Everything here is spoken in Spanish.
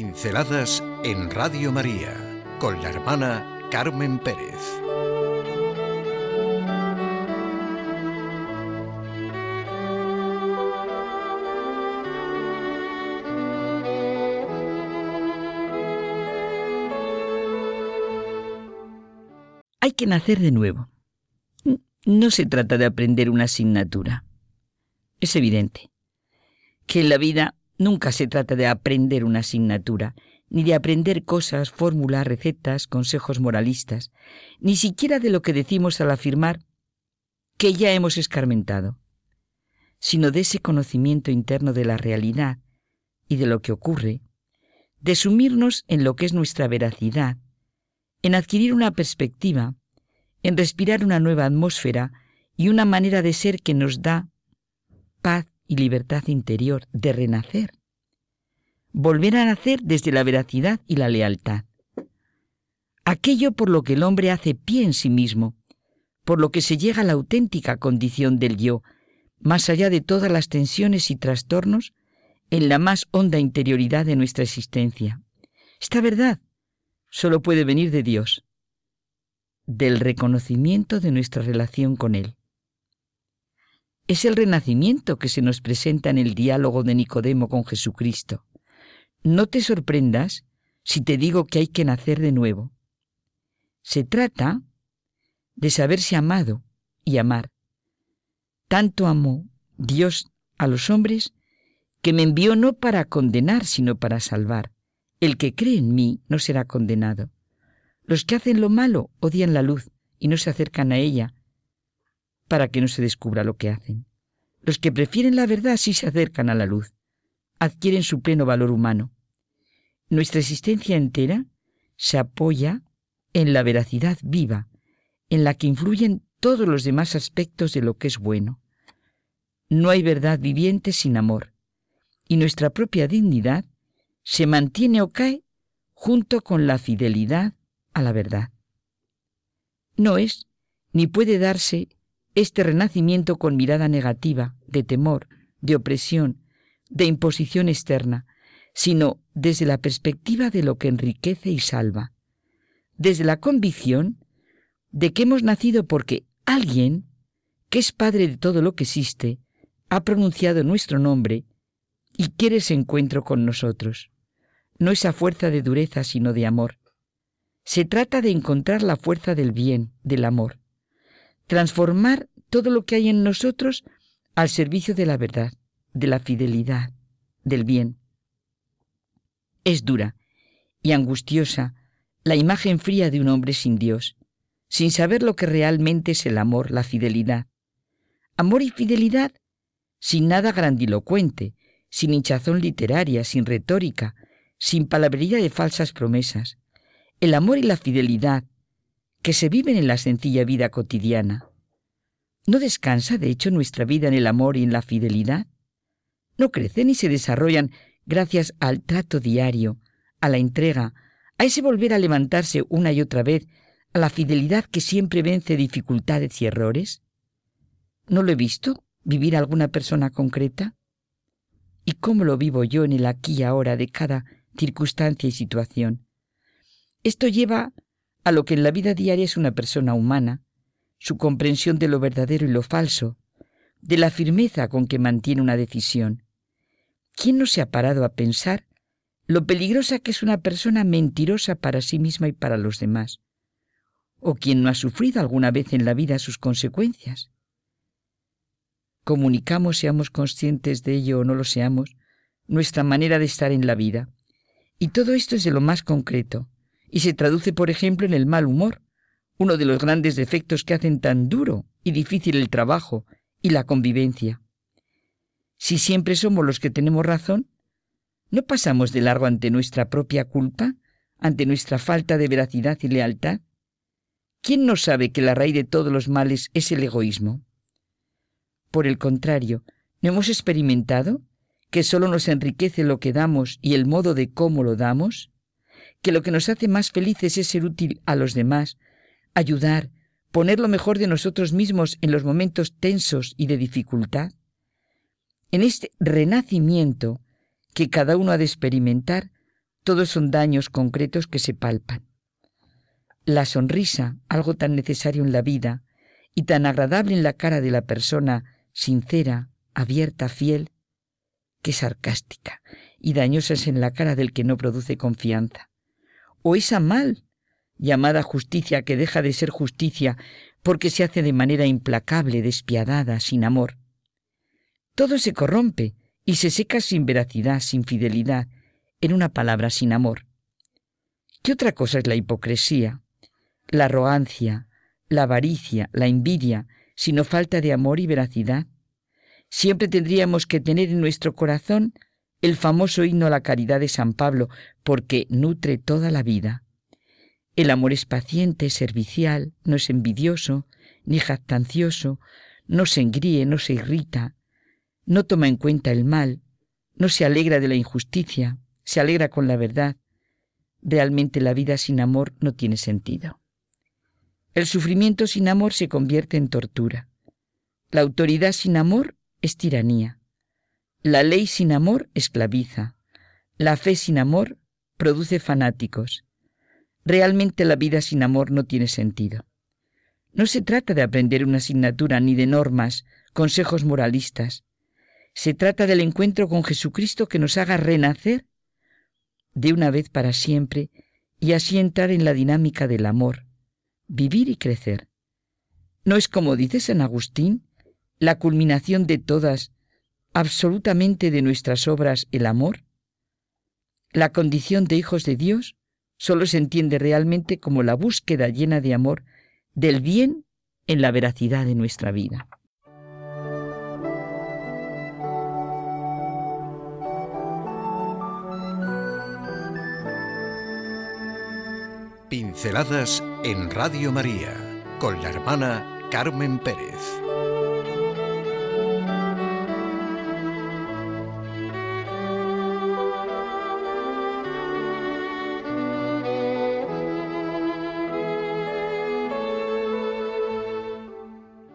Pinceladas en Radio María con la hermana Carmen Pérez. Hay que nacer de nuevo. No se trata de aprender una asignatura. Es evidente que en la vida nunca se trata de aprender una asignatura, ni de aprender cosas, fórmulas, recetas, consejos moralistas, ni siquiera de lo que decimos al afirmar que ya hemos escarmentado, sino de ese conocimiento interno de la realidad y de lo que ocurre, de sumirnos en lo que es nuestra veracidad, en adquirir una perspectiva, en respirar una nueva atmósfera y una manera de ser que nos da paz y libertad interior, de renacer. Volver a nacer desde la veracidad y la lealtad. Aquello por lo que el hombre hace pie en sí mismo, por lo que se llega a la auténtica condición del yo, más allá de todas las tensiones y trastornos, en la más honda interioridad de nuestra existencia. Esta verdad solo puede venir de Dios, del reconocimiento de nuestra relación con Él. Es el renacimiento que se nos presenta en el diálogo de Nicodemo con Jesucristo. No te sorprendas si te digo que hay que nacer de nuevo. Se trata de saberse amado y amar. Tanto amó Dios a los hombres que me envió no para condenar, sino para salvar. El que cree en mí no será condenado. Los que hacen lo malo odian la luz y no se acercan a ella para que no se descubra lo que hacen. Los que prefieren la verdad sí se acercan a la luz, adquieren su pleno valor humano. Nuestra existencia entera se apoya en la veracidad viva, en la que influyen todos los demás aspectos de lo que es bueno. No hay verdad viviente sin amor, y nuestra propia dignidad se mantiene o cae junto con la fidelidad a la verdad. No es ni puede darse este renacimiento con mirada negativa, de temor, de opresión, de imposición externa, sino desde la perspectiva de lo que enriquece y salva, desde la convicción de que hemos nacido porque alguien, que es Padre de todo lo que existe, ha pronunciado nuestro nombre y quiere ese encuentro con nosotros. No esa fuerza de dureza, sino de amor, se trata de encontrar la fuerza del bien, del amor, transformar todo lo que hay en nosotros al servicio de la verdad, de la fidelidad, del bien. Es dura y angustiosa la imagen fría de un hombre sin Dios, sin saber lo que realmente es el amor, la fidelidad. Amor y fidelidad sin nada grandilocuente, sin hinchazón literaria, sin retórica, sin palabrería de falsas promesas, el amor y la fidelidad que se viven en la sencilla vida cotidiana. ¿No descansa, de hecho, nuestra vida en el amor y en la fidelidad? ¿No crecen y se desarrollan gracias al trato diario, a la entrega, a ese volver a levantarse una y otra vez, a la fidelidad que siempre vence dificultades y errores? ¿No lo he visto vivir alguna persona concreta? ¿Y cómo lo vivo yo en el aquí y ahora de cada circunstancia y situación? Esto lleva a lo que en la vida diaria es una persona humana, su comprensión de lo verdadero y lo falso, de la firmeza con que mantiene una decisión. ¿Quién no se ha parado a pensar lo peligrosa que es una persona mentirosa para sí misma y para los demás? ¿O quién no ha sufrido alguna vez en la vida sus consecuencias? Comunicamos, seamos conscientes de ello o no lo seamos, nuestra manera de estar en la vida. Y todo esto es de lo más concreto, y se traduce, por ejemplo, en el mal humor, uno de los grandes defectos que hacen tan duro y difícil el trabajo y la convivencia. Si siempre somos los que tenemos razón, ¿no pasamos de largo ante nuestra propia culpa, ante nuestra falta de veracidad y lealtad? ¿Quién no sabe que la raíz de todos los males es el egoísmo? Por el contrario, ¿no hemos experimentado que solo nos enriquece lo que damos y el modo de cómo lo damos? Que lo que nos hace más felices es ser útil a los demás, ayudar, poner lo mejor de nosotros mismos en los momentos tensos y de dificultad? En este renacimiento que cada uno ha de experimentar, Todos son daños concretos que se palpan. La sonrisa, algo tan necesario en la vida y tan agradable en la cara de la persona sincera, abierta, fiel, que sarcástica y dañosa es en la cara del que no produce confianza. O esa mal llamada justicia que deja de ser justicia porque se hace de manera implacable, despiadada, sin amor. Todo se corrompe y se seca sin veracidad, sin fidelidad, en una palabra, sin amor. ¿Qué otra cosa es la hipocresía? La arrogancia, la avaricia, la envidia, sino falta de amor y veracidad. Siempre tendríamos que tener en nuestro corazón el famoso himno a la caridad de San Pablo, porque nutre toda la vida. El amor es paciente, servicial, no es envidioso, ni jactancioso, no se engríe, no se irrita, no toma en cuenta el mal, no se alegra de la injusticia, se alegra con la verdad. Realmente la vida sin amor no tiene sentido. El sufrimiento sin amor se convierte en tortura. La autoridad sin amor es tiranía. La ley sin amor esclaviza. La fe sin amor produce fanáticos. Realmente la vida sin amor no tiene sentido. No se trata de aprender una asignatura ni de normas, consejos moralistas. Se trata del encuentro con Jesucristo que nos haga renacer de una vez para siempre y así entrar en la dinámica del amor, vivir y crecer. ¿No es como dice San Agustín, la culminación de todas absolutamente de nuestras obras el amor? La condición de hijos de Dios solo se entiende realmente como la búsqueda llena de amor del bien en la veracidad de nuestra vida. Pinceladas en Radio María con la hermana Carmen Pérez.